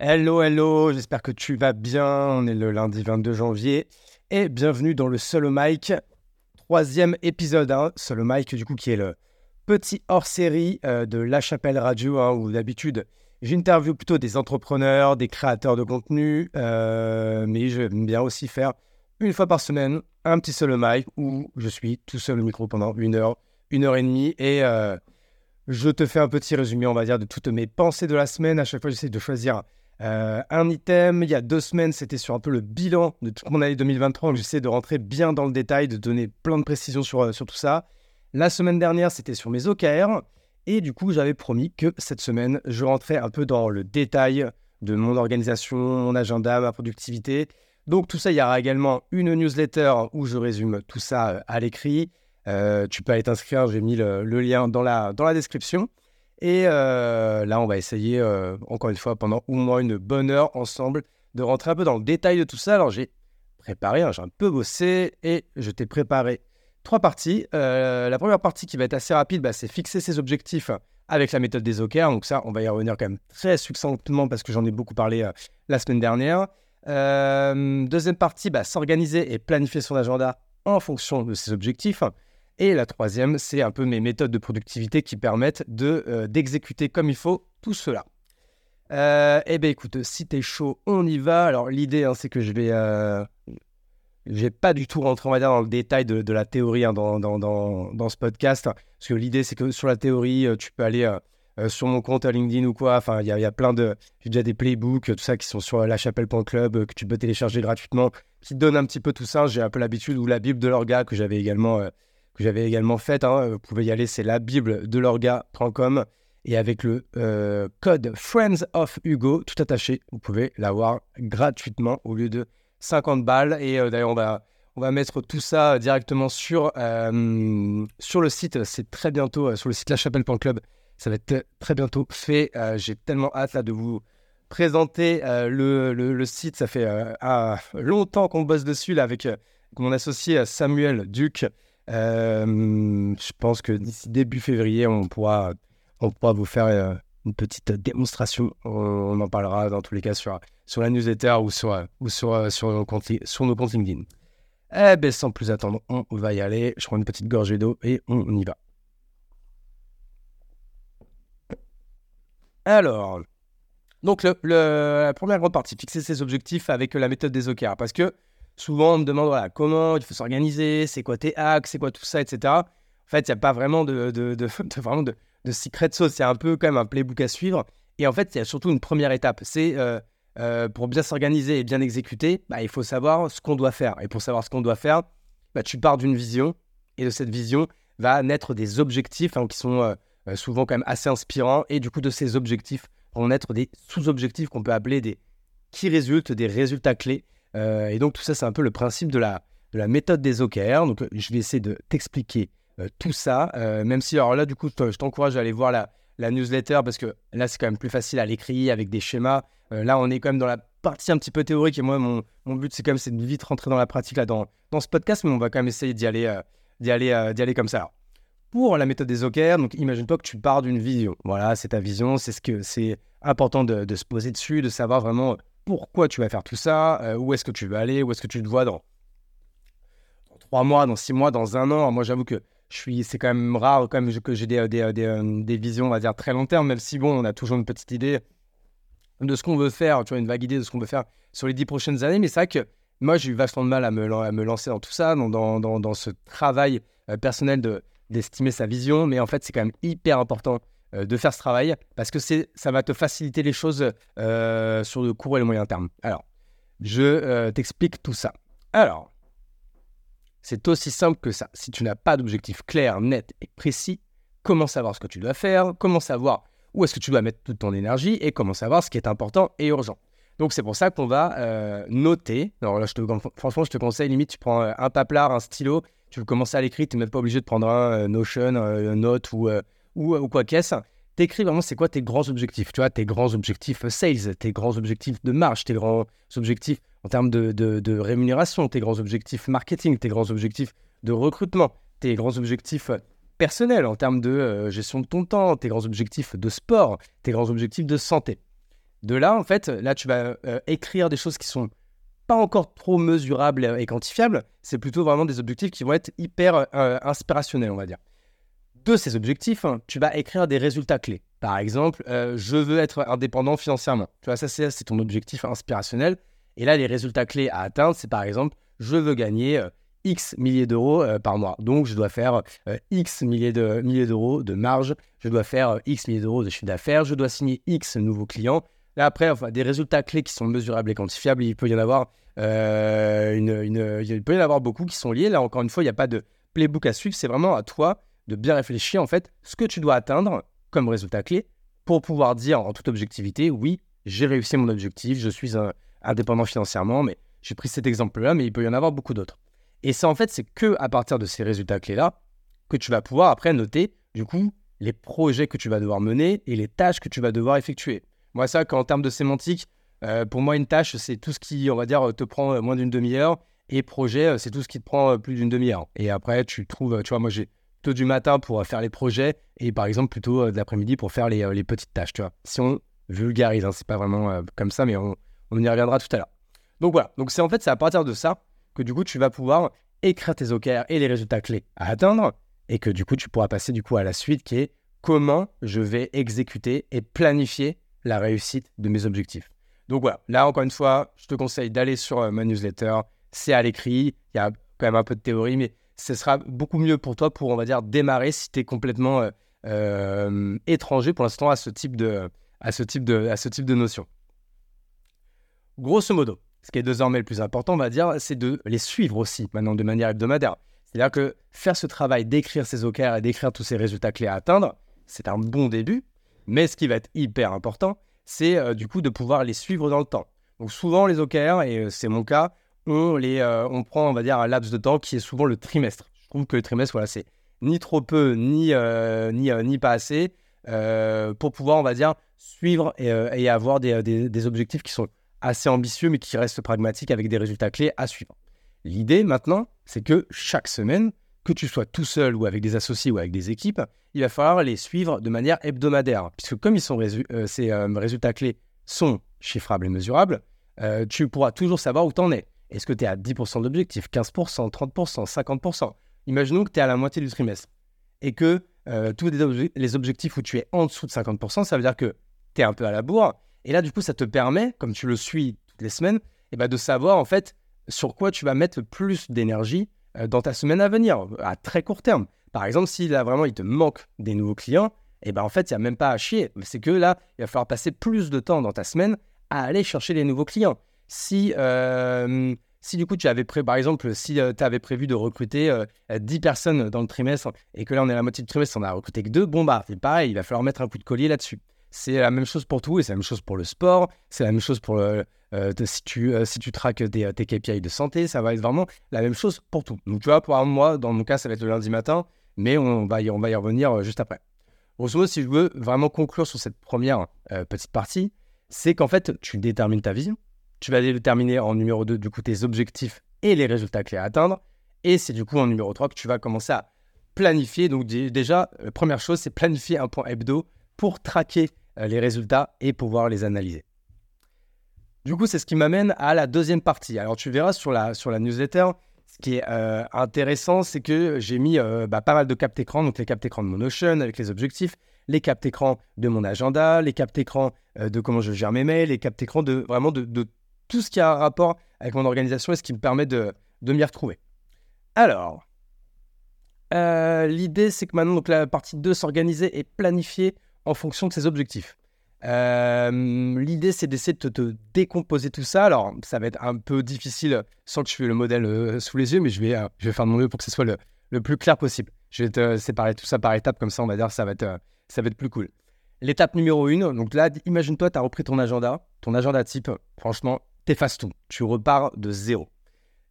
Hello, hello, j'espère que tu vas bien. On est le lundi 22 janvier et bienvenue dans le Solo Mike, troisième épisode. Hein. Solo Mike, du coup, qui est le petit hors-série euh, de La Chapelle Radio, hein, où d'habitude j'interviewe plutôt des entrepreneurs, des créateurs de contenu, euh, mais j'aime bien aussi faire une fois par semaine un petit Solo Mike où je suis tout seul au micro pendant une heure, une heure et demie et. Euh, je te fais un petit résumé, on va dire, de toutes mes pensées de la semaine. À chaque fois, j'essaie de choisir euh, un item, il y a deux semaines, c'était sur un peu le bilan de toute mon année 2023. J'essaie de rentrer bien dans le détail, de donner plein de précisions sur, euh, sur tout ça. La semaine dernière, c'était sur mes OKR. Et du coup, j'avais promis que cette semaine, je rentrais un peu dans le détail de mon organisation, mon agenda, ma productivité. Donc tout ça, il y aura également une newsletter où je résume tout ça euh, à l'écrit. tu peux aller t'inscrire, j'ai mis le, le, lien dans la, dans la description. Et euh, là, on va essayer, euh, encore une fois, pendant au moins une bonne heure ensemble, de rentrer un peu dans le détail de tout ça. Alors, j'ai préparé, hein, j'ai un peu bossé et je t'ai préparé trois parties. Euh, la première partie qui va être assez rapide, bah, c'est fixer ses objectifs avec la méthode des OKR. Donc ça, on va y revenir quand même très succinctement parce que j'en ai beaucoup parlé la semaine dernière. deuxième partie, bah, s'organiser et planifier son agenda en fonction de ses objectifs. Et la troisième, c'est un peu mes méthodes de productivité qui permettent de, euh, d'exécuter comme il faut tout cela. Euh, eh bien écoute, si t'es chaud, on y va. Alors l'idée, hein, c'est que je vais... Euh, je vais pas du tout rentrer, dire, dans le détail de, la théorie hein, dans, dans, dans, dans, ce podcast. parce que l'idée, c'est que sur la théorie, tu peux aller sur mon compte à LinkedIn ou quoi. Enfin, il y, y, a plein de... J'ai déjà des playbooks, tout ça, qui sont sur lachapelle.club, que tu peux télécharger gratuitement, qui donnent un petit peu tout ça. J'ai un peu l'habitude, ou la Bible de l'orga, que j'avais également que j'avais également faite. Hein, vous pouvez y aller, c'est la bible de l'orga.com. Et avec le euh, code Friends of Hugo, tout attaché, vous pouvez l'avoir gratuitement au lieu de 50 balles. Et euh, d'ailleurs, on va, on va mettre tout ça directement sur, euh, sur le site. C'est très bientôt sur le site lachapelle.club. Ça va être très bientôt fait. J'ai tellement hâte là, de vous présenter le, le, site. Ça fait longtemps qu'on bosse dessus avec mon associé Samuel Duc. Euh, je pense que d'ici début février, on pourra, on pourra vous faire euh, une petite démonstration. On, en parlera dans tous les cas sur, sur la newsletter ou sur, ou sur, sur, nos, comptes, sur nos comptes LinkedIn. Eh bien, sans plus attendre, on va y aller. Je prends une petite gorgée d'eau et on y va. Alors, donc le, la première grande partie, fixer ses objectifs avec la méthode des OKR. Parce que souvent on me demande voilà, comment il faut s'organiser, c'est quoi tes hacks, c'est quoi tout ça, etc. En fait, il n'y a pas vraiment de, de, de, vraiment de, secret sauce. C'est un peu quand même un playbook à suivre. Et en fait, il y a surtout une première étape. C'est euh, euh, pour bien s'organiser et bien exécuter, bah, il faut savoir ce qu'on doit faire. Et pour savoir ce qu'on doit faire, bah, tu pars d'une vision. Et de cette vision va naître des objectifs hein, qui sont euh, souvent quand même assez inspirants. Et du coup, de ces objectifs vont naître des sous-objectifs qu'on peut appeler des qui résultent, des résultats clés. Euh, et donc tout ça, c'est un peu le principe de la, de la méthode des OKR. Donc je vais essayer de t'expliquer euh, tout ça, euh, même si alors là, du coup, je t'encourage à aller voir la, newsletter parce que là, c'est quand même plus facile à l'écrit avec des schémas. là, on est quand même dans la partie un petit peu théorique et moi, mon, but, c'est quand même de vite rentrer dans la pratique là, dans, dans ce podcast, mais on va quand même essayer d'y aller, d'y aller, d'y aller comme ça. Pour la méthode des OKR, donc imagine-toi que tu pars d'une vision. Voilà, c'est ta vision, c'est ce que c'est important de, se poser dessus, de savoir vraiment pourquoi tu vas faire tout ça, euh, où est-ce que tu veux aller, où est-ce que tu te vois dans, trois mois, dans six mois, dans un an. Moi, j'avoue que je suis, c'est quand même rare que j'ai des, des, des, des, visions, on va dire, très long terme, même si, bon, on a toujours une petite idée de ce qu'on veut faire, tu vois, une vague idée de ce qu'on veut faire sur les dix prochaines années. Mais c'est vrai que moi, j'ai eu vachement de mal à me, lancer dans tout ça, dans, dans, dans, dans ce travail euh, personnel de, d'estimer sa vision. Mais en fait, c'est quand même hyper important euh, de faire ce travail parce que ça va te faciliter les choses euh, sur le court et le moyen terme. Alors, je euh, t'explique tout ça. Alors, c'est aussi simple que ça. Si tu n'as pas d'objectif clair, net et précis, comment savoir ce que tu dois faire, comment savoir où est-ce que tu dois mettre toute ton énergie et comment savoir ce qui est important et urgent. Donc c'est pour ça qu'on va noter. Alors là, franchement, je te conseille, limite, tu prends un papier, un stylo, tu veux commencer à l'écrire, tu n'es même pas obligé de prendre un Notion, un Note ou ou, quoi qu'est-ce, t'écris vraiment c'est quoi tes grands objectifs, tu vois, tes grands objectifs sales, tes grands objectifs de marge, tes grands objectifs en termes de, rémunération, tes grands objectifs marketing, tes grands objectifs de recrutement, tes grands objectifs personnels en termes de euh, gestion de ton temps, tes grands objectifs de sport, tes grands objectifs de santé. De là, en fait, là, tu vas euh, écrire des choses qui sont pas encore trop mesurables et quantifiables. C'est plutôt vraiment des objectifs qui vont être hyper euh, inspirationnels, on va dire. De ces objectifs, hein, tu vas écrire des résultats clés. Par exemple, euh, je veux être indépendant financièrement. Tu vois, ça, c'est ton objectif inspirationnel. Et là, les résultats clés à atteindre, c'est par exemple, je veux gagner X milliers d'euros par mois. Donc, je dois faire X milliers de milliers d'euros de marge. Je dois faire X milliers d'euros de chiffre d'affaires. Je dois signer X nouveaux clients. Là, après, enfin, des résultats clés qui sont mesurables et quantifiables, il peut y en avoir, euh, il peut y en avoir beaucoup qui sont liés. Là, encore une fois, il n'y a pas de playbook à suivre. C'est vraiment à toi de bien réfléchir, en fait, ce que tu dois atteindre comme résultat clé pour pouvoir dire en toute objectivité, oui, j'ai réussi mon objectif, je suis indépendant financièrement, mais j'ai pris cet exemple-là, mais il peut y en avoir beaucoup d'autres. Et ça, en fait, c'est que à partir de ces résultats clés-là que tu vas pouvoir après noter, du coup, les projets que tu vas devoir mener et les tâches que tu vas devoir effectuer. Moi, ça, qu'en termes de sémantique, euh, pour moi, une tâche, c'est tout ce qui, on va dire, te prend euh, moins d'une demi-heure. Et projet, euh, c'est tout ce qui te prend plus d'une demi-heure. Et après, tu trouves, tu vois, moi, j'ai plutôt du matin pour faire les projets et par exemple plutôt de l'après-midi pour faire les, les, petites tâches, tu vois. Si on vulgarise, hein, c'est pas vraiment comme ça, mais on, y reviendra tout à l'heure. Donc voilà, donc c'est en fait, c'est à partir de ça que du coup, tu vas pouvoir écrire tes OKR et les résultats clés à atteindre et que du coup, tu pourras passer du coup à la suite qui est comment je vais exécuter et planifier la réussite de mes objectifs. Donc voilà, là encore une fois, je te conseille d'aller sur euh, ma newsletter. C'est à l'écrit, il y a quand même un peu de théorie, mais ce sera beaucoup mieux pour toi pour, on va dire, démarrer si tu es complètement euh, euh, étranger pour l'instant à ce type de, à à ce type de notion. Grosso modo, ce qui est désormais le plus important, on va dire, c'est de les suivre aussi maintenant de manière hebdomadaire. C'est-à-dire que faire ce travail d'écrire ces OKR et d'écrire tous ces résultats clés à atteindre, c'est un bon début, mais ce qui va être hyper important, c'est euh, du coup de pouvoir les suivre dans le temps. Donc souvent les OKR, et c'est mon cas, on, les, euh, on prend on va dire un laps de temps qui est souvent le trimestre. Je trouve que le trimestre, voilà, c'est ni trop peu, ni, ni, ni pas assez, pour pouvoir, on va dire, suivre et, avoir des, des, objectifs qui sont assez ambitieux, mais qui restent pragmatiques avec des résultats clés à suivre. L'idée maintenant, c'est que chaque semaine, que tu sois tout seul ou avec des associés ou avec des équipes, il va falloir les suivre de manière hebdomadaire. Puisque comme ils sont euh, ces euh, résultats clés sont chiffrables et mesurables, euh, tu pourras toujours savoir où tu en es. Est-ce que tu es à 10% d'objectif, 15%, 30%, 50% Imaginons que tu es à la moitié du trimestre et que tous les, objectifs où tu es en dessous de 50%, ça veut dire que tu es un peu à la bourre. Et là, du coup, ça te permet, comme tu le suis toutes les semaines, eh ben, de savoir en fait sur quoi tu vas mettre plus d'énergie euh, dans ta semaine à venir, à très court terme. Par exemple, si là vraiment il te manque des nouveaux clients, et eh ben en fait, il n'y a même pas à chier. C'est que là, il va falloir passer plus de temps dans ta semaine à aller chercher les nouveaux clients. Si, euh, si du coup tu avais prévu, par exemple, si euh, tu avais prévu de recruter 10 personnes dans le trimestre et que là on est à la moitié du trimestre, on a recruté que deux, bon bah c'est pareil, il va falloir mettre un coup de collier là-dessus. C'est la même chose pour tout et c'est la même chose pour le sport, c'est la même chose pour euh, si, tu, euh, si tu traques euh, tes KPI de santé, ça va être vraiment la même chose pour tout. Donc, tu vois, pour moi, dans mon cas, ça va être le lundi matin, mais on va y, on va y revenir juste après. Grosso modo, si je veux vraiment conclure sur cette première petite partie, c'est qu'en fait, tu détermines ta vision, tu vas déterminer en numéro 2, du coup, tes objectifs et les résultats clés à atteindre, et c'est du coup en numéro 3 que tu vas commencer à planifier. Donc, déjà, première chose, c'est planifier un point hebdo pour traquer les résultats et pouvoir les analyser. Du coup, c'est ce qui m'amène à la deuxième partie. Alors, tu verras sur la, sur la newsletter, ce qui est euh, intéressant, c'est que j'ai mis euh, bah, pas mal de captes écran, donc les captes écran de mon Notion avec les objectifs, les captes écran de mon agenda, les captes écran euh, de comment je gère mes mails, les captes écran de vraiment de, tout ce qui a un rapport avec mon organisation et ce qui me permet de, de m'y retrouver. Alors, l'idée, c'est que maintenant, donc, la partie 2, s'organiser et planifier en fonction de ses objectifs. Euh, l'idée, c'est d'essayer de te, décomposer tout ça. Alors, ça va être un peu difficile sans que je fasse le modèle euh, sous les yeux, mais je vais, euh, je vais faire de mon mieux pour que ce soit le, le, plus clair possible. Je vais te séparer tout ça par étapes, comme ça, on va dire, ça va être, ça va être plus cool. L'étape numéro 1, donc là, imagine-toi, tu as repris ton agenda, ton agenda type, franchement, t'effaces tout. Tu repars de zéro.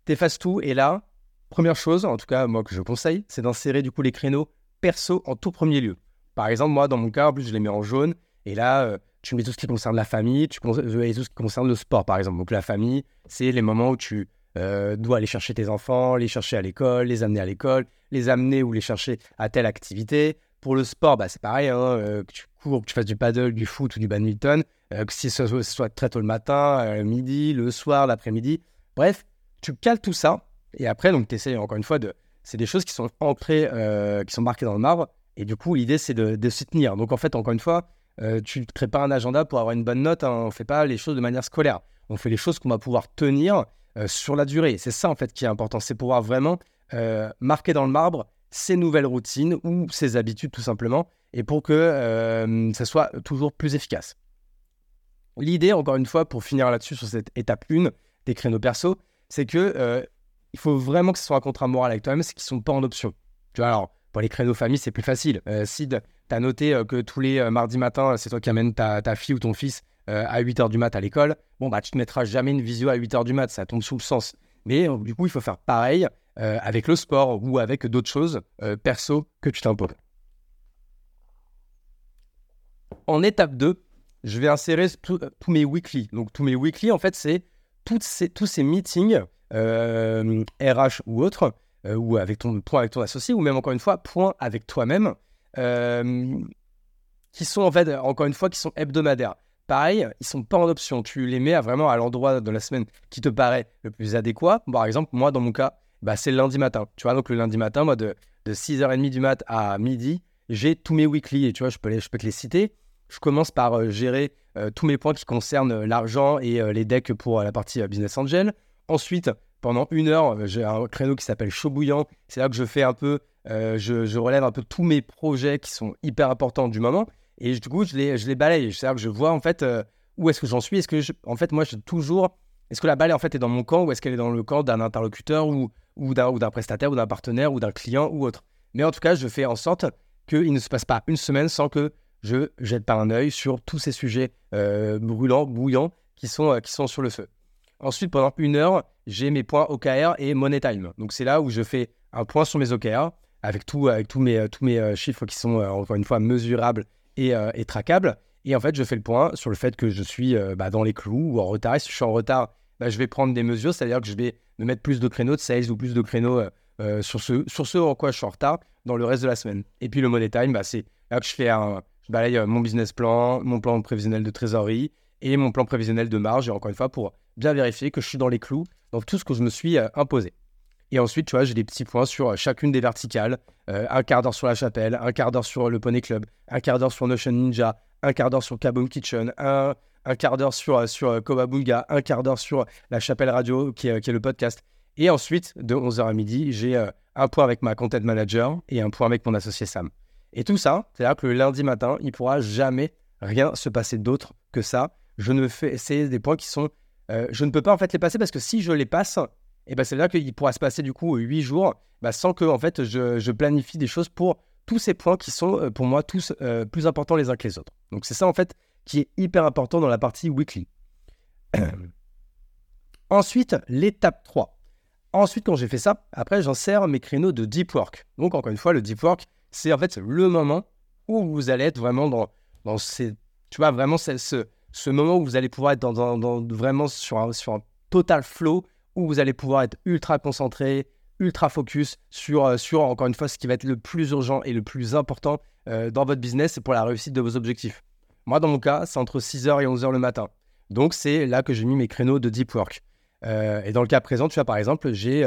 T'effaces tout, et là, première chose, en tout cas, moi, que je conseille, c'est d'insérer du coup les créneaux perso en tout premier lieu. Par exemple, moi, dans mon cas, en plus, je les mets en jaune. Et là, euh, tu mets tout ce qui concerne la famille, tu mets tout ce qui concerne le sport, par exemple. Donc la famille, c'est les moments où tu euh, dois aller chercher tes enfants, les chercher à l'école, les amener à l'école, les amener ou les chercher à telle activité. Pour le sport, bah, c'est pareil, hein, euh, que tu cours, que tu fasses du paddle, du foot ou du badminton, que si ce soit très tôt le matin, midi, le soir, l'après-midi. Bref, tu cales tout ça. Et après, donc, tu essaies encore une fois de. C'est des choses qui sont ancrées, qui sont marquées dans le marbre. Et du coup, l'idée, c'est de, de tenir. Donc, en fait, encore une fois, tu ne crées pas un agenda pour avoir une bonne note. Hein. On ne fait pas les choses de manière scolaire. On fait les choses qu'on va pouvoir tenir sur la durée. C'est ça, en fait, qui est important. C'est pouvoir vraiment marquer dans le marbre ses nouvelles routines ou ses habitudes, tout simplement et pour que euh, ça soit toujours plus efficace. L'idée, encore une fois, pour finir là-dessus sur cette étape 1 des créneaux perso, c'est que euh, il faut vraiment que ce soit un contrat moral avec toi-même, c'est qu'ils ne sont pas en option. Tu vois, alors, pour les créneaux famille, c'est plus facile. Euh, si tu as noté que tous les mardis matins, c'est toi qui amènes ta, fille ou ton fils à 8h du mat à l'école, bon, bah, tu ne mettras jamais une visio à 8h du mat, ça tombe sous le sens. Mais du coup, il faut faire pareil avec le sport ou avec d'autres choses perso que tu t'imposes. En étape 2, je vais insérer tous mes weekly. Donc, tous mes weekly, en fait, c'est ces, tous ces meetings, RH euh, ou autres, euh, ou avec ton point avec ton associé, ou même encore une fois, point avec toi-même, euh, qui sont en fait, encore une fois, qui sont hebdomadaires. Pareil, ils sont pas en option. Tu les mets à vraiment à l'endroit de la semaine qui te paraît le plus adéquat. Par exemple, moi, dans mon cas, bah, c'est le lundi matin. Tu vois, donc le lundi matin, moi, de, de 6h30 du mat à midi, j'ai tous mes weekly et tu vois, je peux, je peux te les citer je commence par euh, gérer euh, tous mes points qui concernent euh, l'argent et les decks pour la partie Business Angel. Ensuite, pendant une heure, j'ai un créneau qui s'appelle Chaud Bouillant. C'est là que je fais un peu, je, relève un peu tous mes projets qui sont hyper importants du moment. Et du coup, je les, je les balaye. C'est-à-dire que je vois en fait où est-ce que j'en suis. Est-ce que, en fait, moi, je toujours. Est-ce que la balle en fait est dans mon camp ou est-ce qu'elle est dans le camp d'un interlocuteur ou d'un prestataire ou d'un partenaire ou d'un client ou autre Mais en tout cas, je fais en sorte qu'il ne se passe pas une semaine sans que je jette pas un œil sur tous ces sujets euh, brûlants, bouillants qui sont, euh, qui sont sur le feu. Ensuite, pendant une heure, j'ai mes points OKR et Money Time. Donc, c'est là où je fais un point sur mes OKR avec, tous mes euh, chiffres qui sont, encore une fois, mesurables et, et, traquables. Et en fait, je fais le point sur le fait que je suis bah, dans les clous ou en retard. Et si je suis en retard, bah, je vais prendre des mesures, c'est-à-dire que je vais me mettre plus de créneaux de sales ou plus de créneaux sur, ce, sur ce en quoi je suis en retard dans le reste de la semaine. Et puis le Money Time, bah, c'est là que je fais un, je balaye mon business plan, mon plan prévisionnel de trésorerie et mon plan prévisionnel de marge, et encore une fois, pour bien vérifier que je suis dans les clous dans tout ce que je me suis euh, imposé. Et ensuite, tu vois, j'ai des petits points sur euh, chacune des verticales. Euh, un quart d'heure sur la chapelle, un quart d'heure sur le Poney Club, un quart d'heure sur Notion Ninja, un quart d'heure sur Kaboom Kitchen, un, quart d'heure sur, sur Kobabunga, un quart d'heure sur la chapelle radio, qui est, est, le podcast. Et ensuite, de 11h à midi, j'ai un point avec ma content manager et un point avec mon associé Sam. Et tout ça, c'est-à-dire que le lundi matin, il pourra jamais rien se passer d'autre que ça. Je ne fais, c'est des points qui sont, euh, je ne peux pas en fait les passer parce que si je les passe, et eh ben c'est qu'il pourra se passer du coup huit jours, bah, sans que en fait je, planifie des choses pour tous ces points qui sont euh, pour moi tous euh, plus importants les uns que les autres. Donc c'est ça en fait qui est hyper important dans la partie weekly. Ensuite, l'étape 3. Ensuite, quand j'ai fait ça, après, j'insère mes créneaux de deep work. Donc, encore une fois, le deep work, c'est en fait le moment où vous allez être vraiment dans, dans ces, tu vois, vraiment ce, ce, moment où vous allez pouvoir être dans, dans, vraiment sur un, sur un total flow, où vous allez pouvoir être ultra concentré, ultra focus sur, euh, sur, encore une fois, ce qui va être le plus urgent et le plus important euh, dans votre business et pour la réussite de vos objectifs. Moi, dans mon cas, c'est entre 6h et 11h le matin. Donc, c'est là que j'ai mis mes créneaux de deep work. Euh, et dans le cas présent, tu vois, par exemple, j'ai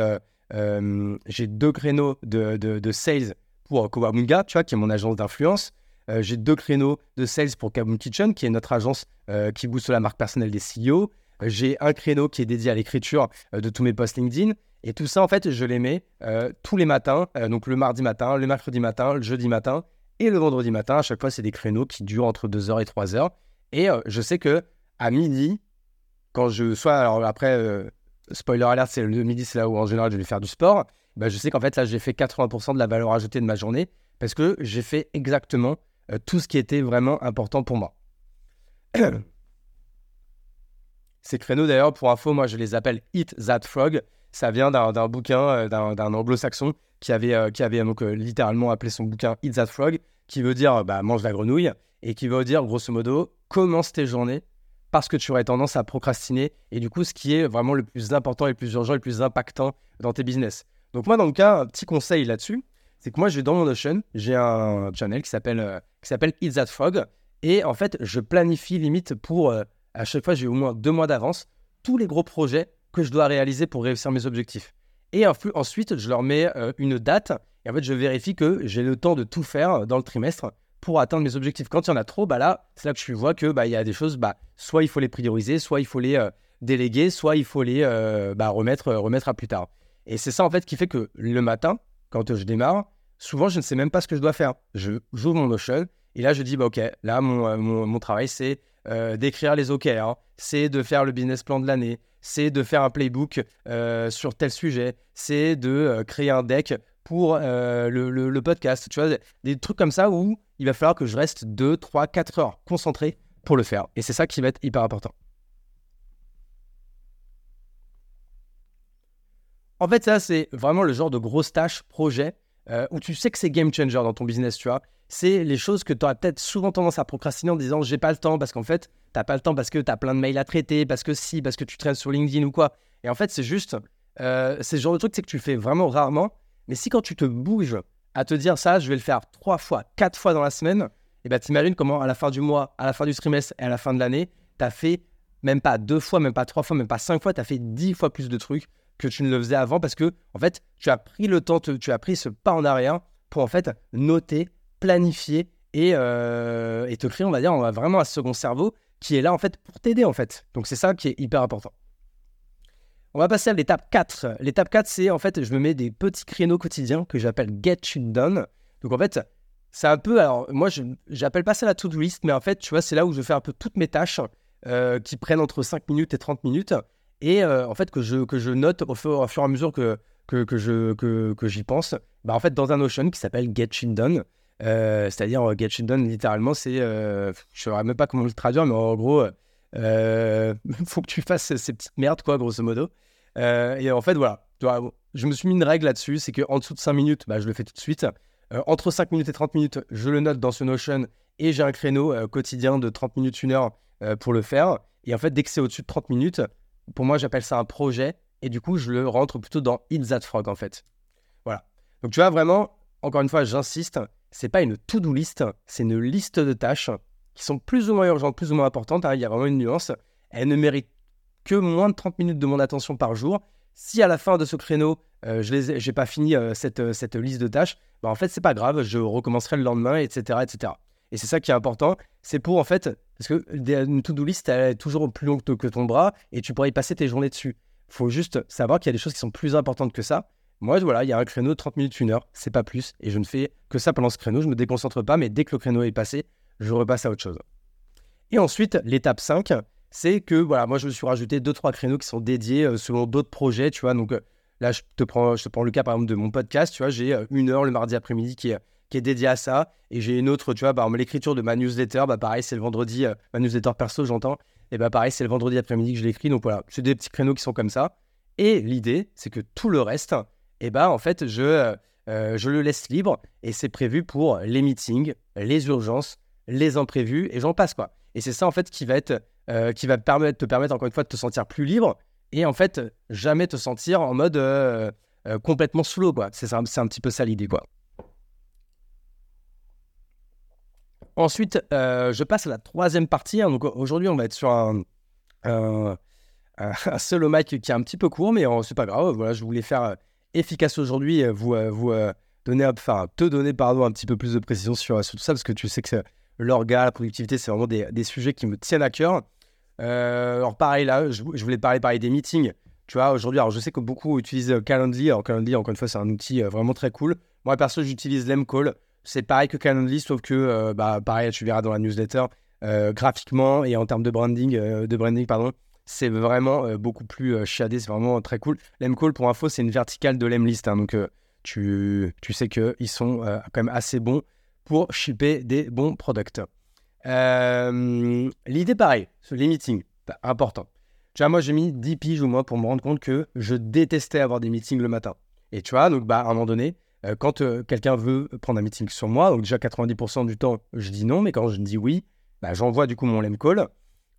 j'ai deux créneaux de, de, sales pour Kowamunga, tu vois, qui est mon agence d'influence. Euh, j'ai deux créneaux de sales pour Kaboom Kitchen, qui est notre agence euh, qui booste la marque personnelle des CEO. Euh, j'ai un créneau qui est dédié à l'écriture de tous mes posts LinkedIn. Et tout ça, en fait, je les mets tous les matins, donc le mardi matin, le mercredi matin, le jeudi matin et le vendredi matin. À chaque fois, c'est des créneaux qui durent entre 2h et 3h. Et je sais que à midi, quand je sois, alors après, spoiler alert, c'est le midi, c'est là où en général je vais faire du sport. Bah, je sais qu'en fait, là, j'ai fait 80% de la valeur ajoutée de ma journée parce que j'ai fait exactement euh, tout ce qui était vraiment important pour moi. Ces créneaux, d'ailleurs, pour info, moi, je les appelle Eat That Frog. Ça vient d'un bouquin euh, d'un anglo-saxon qui avait, euh, qui avait donc, littéralement appelé son bouquin Eat That Frog, qui veut dire bah, mange la grenouille, et qui veut dire, grosso modo, commence tes journées parce que tu aurais tendance à procrastiner, et du coup, ce qui est vraiment le plus important, le plus urgent, le plus impactant dans tes business. Donc moi, dans le cas, un petit conseil là-dessus, c'est que moi, j'ai dans mon Notion, j'ai un channel qui s'appelle euh, qui s'appelle That Frog. Et en fait, je planifie limite pour, euh, à chaque fois, j'ai au moins deux mois d'avance, tous les gros projets que je dois réaliser pour réussir mes objectifs. Et ensuite, je leur mets euh, une date. Et en fait, je vérifie que j'ai le temps de tout faire dans le trimestre pour atteindre mes objectifs. Quand il y en a trop, bah là, c'est là que je vois que bah, il y a des choses, bah, soit il faut les prioriser, soit il faut les euh, déléguer, soit il faut les bah, remettre, remettre à plus tard. Et c'est ça en fait qui fait que le matin, quand je démarre, souvent je ne sais même pas ce que je dois faire. Je j'ouvre mon Notion et là je dis bah ok, là mon, euh, mon, travail c'est euh, d'écrire les OKR, c'est de faire le business plan de l'année, c'est de faire un playbook euh, sur tel sujet, c'est de créer un deck pour le, le, podcast. Tu vois, des trucs comme ça où il va falloir que je reste 2, 3, 4 heures concentré pour le faire. Et c'est ça qui va être hyper important. En fait, ça, c'est vraiment le genre de grosse tâche, projet, euh, où tu sais que c'est game changer dans ton business, tu vois. C'est les choses que tu auras peut-être souvent tendance à procrastiner en disant j'ai pas le temps, parce qu'en fait, t'as pas le temps parce que tu as plein de mails à traiter, parce que si, parce que tu traînes sur LinkedIn ou quoi. Et en fait, c'est juste, euh, c'est ce genre de truc que tu fais vraiment rarement. Mais si quand tu te bouges à te dire ça, je vais le faire trois fois, quatre fois dans la semaine, et eh ben t'imagines comment à la fin du mois, à la fin du trimestre et à la fin de l'année, tu as fait même pas deux fois, même pas trois fois, même pas cinq fois, tu as fait dix fois plus de trucs que tu ne le faisais avant parce que, en fait, tu as pris le temps, tu as pris ce pas en arrière pour, en fait, noter, planifier et, euh, et te créer, on va dire, on a vraiment un second cerveau qui est là, en fait, pour t'aider, en fait. Donc, c'est ça qui est hyper important. On va passer à l'étape 4. L'étape 4, c'est en fait, je me mets des petits créneaux quotidiens que j'appelle Get Shit Done. Donc en fait, c'est un peu, alors moi, je n'appelle pas ça la to-do list, mais en fait, tu vois, c'est là où je fais un peu toutes mes tâches euh, qui prennent entre 5 minutes et 30 minutes et euh, en fait que je, que je note au fur, et à mesure que, que, que je, que, que j'y pense, bah, en fait dans un Notion qui s'appelle Get Shit Done. Euh, c'est-à-dire euh, Get Shit Done littéralement c'est, je ne sais même pas comment le traduire, mais en gros, il faut que tu fasses ces petites merdes quoi, grosso modo. et en fait voilà, je me suis mis une règle là-dessus, c'est qu'en dessous de 5 minutes, bah, je le fais tout de suite. entre 5 minutes et 30 minutes, je le note dans ce Notion et j'ai un créneau quotidien de 30 minutes, 1 heure pour le faire. Et en fait, dès que c'est au-dessus de 30 minutes, pour moi, j'appelle ça un projet. Et du coup, je le rentre plutôt dans Eat That Frog, en fait. Voilà. Donc, tu vois, vraiment, encore une fois, j'insiste, c'est pas une to-do list, c'est une liste de tâches qui sont plus ou moins urgentes, plus ou moins importantes. Hein, il y a vraiment une nuance. Elles ne méritent que moins de 30 minutes de mon attention par jour. Si à la fin de ce créneau, euh, je n'ai pas fini euh, cette, euh, cette, liste de tâches, bah, en fait, c'est pas grave, je recommencerai le lendemain, etc. etc. Et c'est ça qui est important. C'est pour, en fait, parce que une to-do list, elle est toujours plus longue que ton bras et tu pourrais y passer tes journées dessus. Il faut juste savoir qu'il y a des choses qui sont plus importantes que ça. Moi, voilà, il y a un créneau de 30 minutes, 1 heure, c'est pas plus. Et je ne fais que ça pendant ce créneau. Je ne me déconcentre pas, mais dès que le créneau est passé, je repasse à autre chose. Et ensuite, l'étape 5, c'est que voilà, moi, je me suis rajouté 2-3 créneaux qui sont dédiés euh, selon d'autres projets. Tu vois, donc euh, là, je te, prends, je te prends le cas par exemple de mon podcast. Tu vois, j'ai euh, une heure le mardi après-midi qui est qui est dédié à ça. Et j'ai une autre, tu vois, par l'écriture de ma newsletter, bah pareil, c'est le vendredi, euh, ma newsletter perso, j'entends. Et bah pareil, c'est le vendredi après-midi que je l'écris. Donc voilà, c'est des petits créneaux qui sont comme ça. Et l'idée, c'est que tout le reste, et bah en fait, je, euh, euh, je le laisse libre et c'est prévu pour les meetings, les urgences, les imprévus et j'en passe quoi. Et c'est ça en fait qui va être, qui va permettre, te permettre encore une fois de te sentir plus libre et en fait jamais te sentir en mode complètement sous quoi. C'est un, un petit peu ça l'idée quoi. Ensuite, euh, je passe à la troisième partie. Hein. Donc aujourd'hui, on va être sur un, un, un, solo mic qui est un petit peu court, mais c'est pas grave. Voilà, je voulais faire euh, efficace aujourd'hui, vous, euh, donner, enfin, te donner pardon, un petit peu plus de précision sur, tout ça, parce que tu sais que l'orga, la productivité, c'est vraiment des, des, sujets qui me tiennent à cœur. alors pareil, là, je, voulais parler pareil des meetings. Tu vois, aujourd'hui, alors je sais que beaucoup utilisent Calendly. Alors Calendly, encore une fois, c'est un outil vraiment très cool. Moi, perso, j'utilise Lemcall. C'est pareil que Calendly, sauf que, euh, bah, pareil, tu verras dans la newsletter, euh, graphiquement et en termes de branding, euh, de branding pardon, c'est vraiment beaucoup plus shadé, c'est vraiment très cool. Lemcall, pour info, c'est une verticale de Lemlist, hein, donc tu, tu sais qu'ils sont quand même assez bons pour shipper des bons products. L'idée, pareil, les meetings, bah, important. Tu vois, moi, j'ai mis 10 piges au moins pour me rendre compte que je détestais avoir des meetings le matin. Et tu vois, donc, bah, à un moment donné, euh, quand euh, quelqu'un veut prendre un meeting sur moi, donc déjà 90% du temps, je dis non, mais quand je dis oui, bah, j'envoie du coup mon lem call.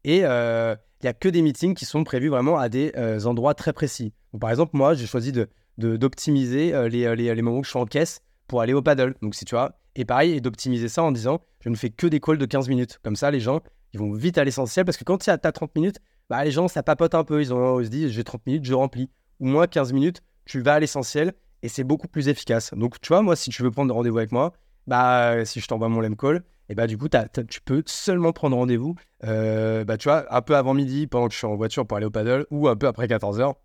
Et euh, il n'y a que des meetings qui sont prévus vraiment à des endroits très précis. par exemple, moi, j'ai choisi d'optimiser de, les, les, les, moments où je suis en caisse pour aller au paddle. Donc, si tu vois, Et pareil, et d'optimiser ça en disant, je ne fais que des calls de 15 minutes. Comme ça, les gens, ils vont vite à l'essentiel parce que quand tu as 30 minutes, bah, les gens, ça papote un peu. Ils se disent, j'ai 30 minutes, je remplis. Ou moins 15 minutes, tu vas à l'essentiel et c'est beaucoup plus efficace. Donc, tu vois, moi, si tu veux prendre rendez-vous avec moi, bah, si je t'envoie mon lem call, et bah, du coup, tu peux seulement prendre rendez-vous, euh, bah, tu vois, un peu avant midi, pendant que je suis en voiture pour aller au paddle, ou un peu après 14h,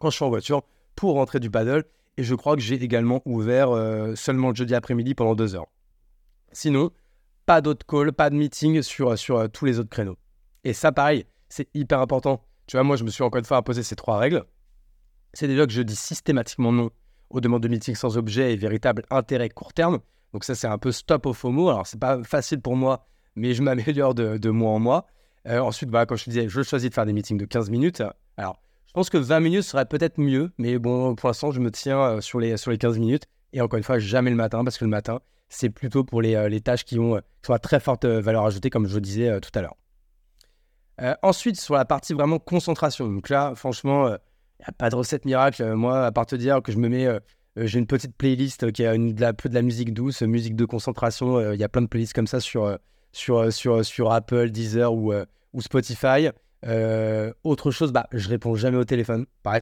quand je suis en voiture, pour rentrer du paddle. Et je crois que j'ai également ouvert euh, seulement le jeudi après-midi pendant deux heures. Sinon, pas d'autres calls, pas de meeting sur, sur euh, tous les autres créneaux. Et ça, pareil, c'est hyper important. Tu vois, moi, je me suis encore une fois imposé ces trois règles. C'est déjà que je dis systématiquement non aux demandes de meeting sans objet et véritable intérêt court terme. Donc ça, c'est un peu stop au FOMO. Alors, c'est pas facile pour moi, mais je m'améliore de, mois en mois. Euh, ensuite, bah, comme je disais, je choisis de faire des meetings de 15 minutes. Alors, je pense que 20 minutes serait peut-être mieux, mais bon, pour l'instant, je me tiens euh, sur les, sur les 15 minutes. Et encore une fois, jamais le matin, parce que le matin, c'est plutôt pour les, euh, les tâches qui, ont, qui très forte valeur ajoutée, comme je le disais tout à l'heure. ensuite, sur la partie vraiment concentration. Donc là, franchement, il n'y a pas de recette miracle. Moi, à part te dire que je me mets euh, j'ai une petite playlist qui a une, de la, peu de la musique douce, musique de concentration. Euh, il y a plein de playlists comme ça sur, euh, sur, sur, sur Apple, Deezer ou, ou Spotify. autre chose, bah, je réponds jamais au téléphone. Pareil,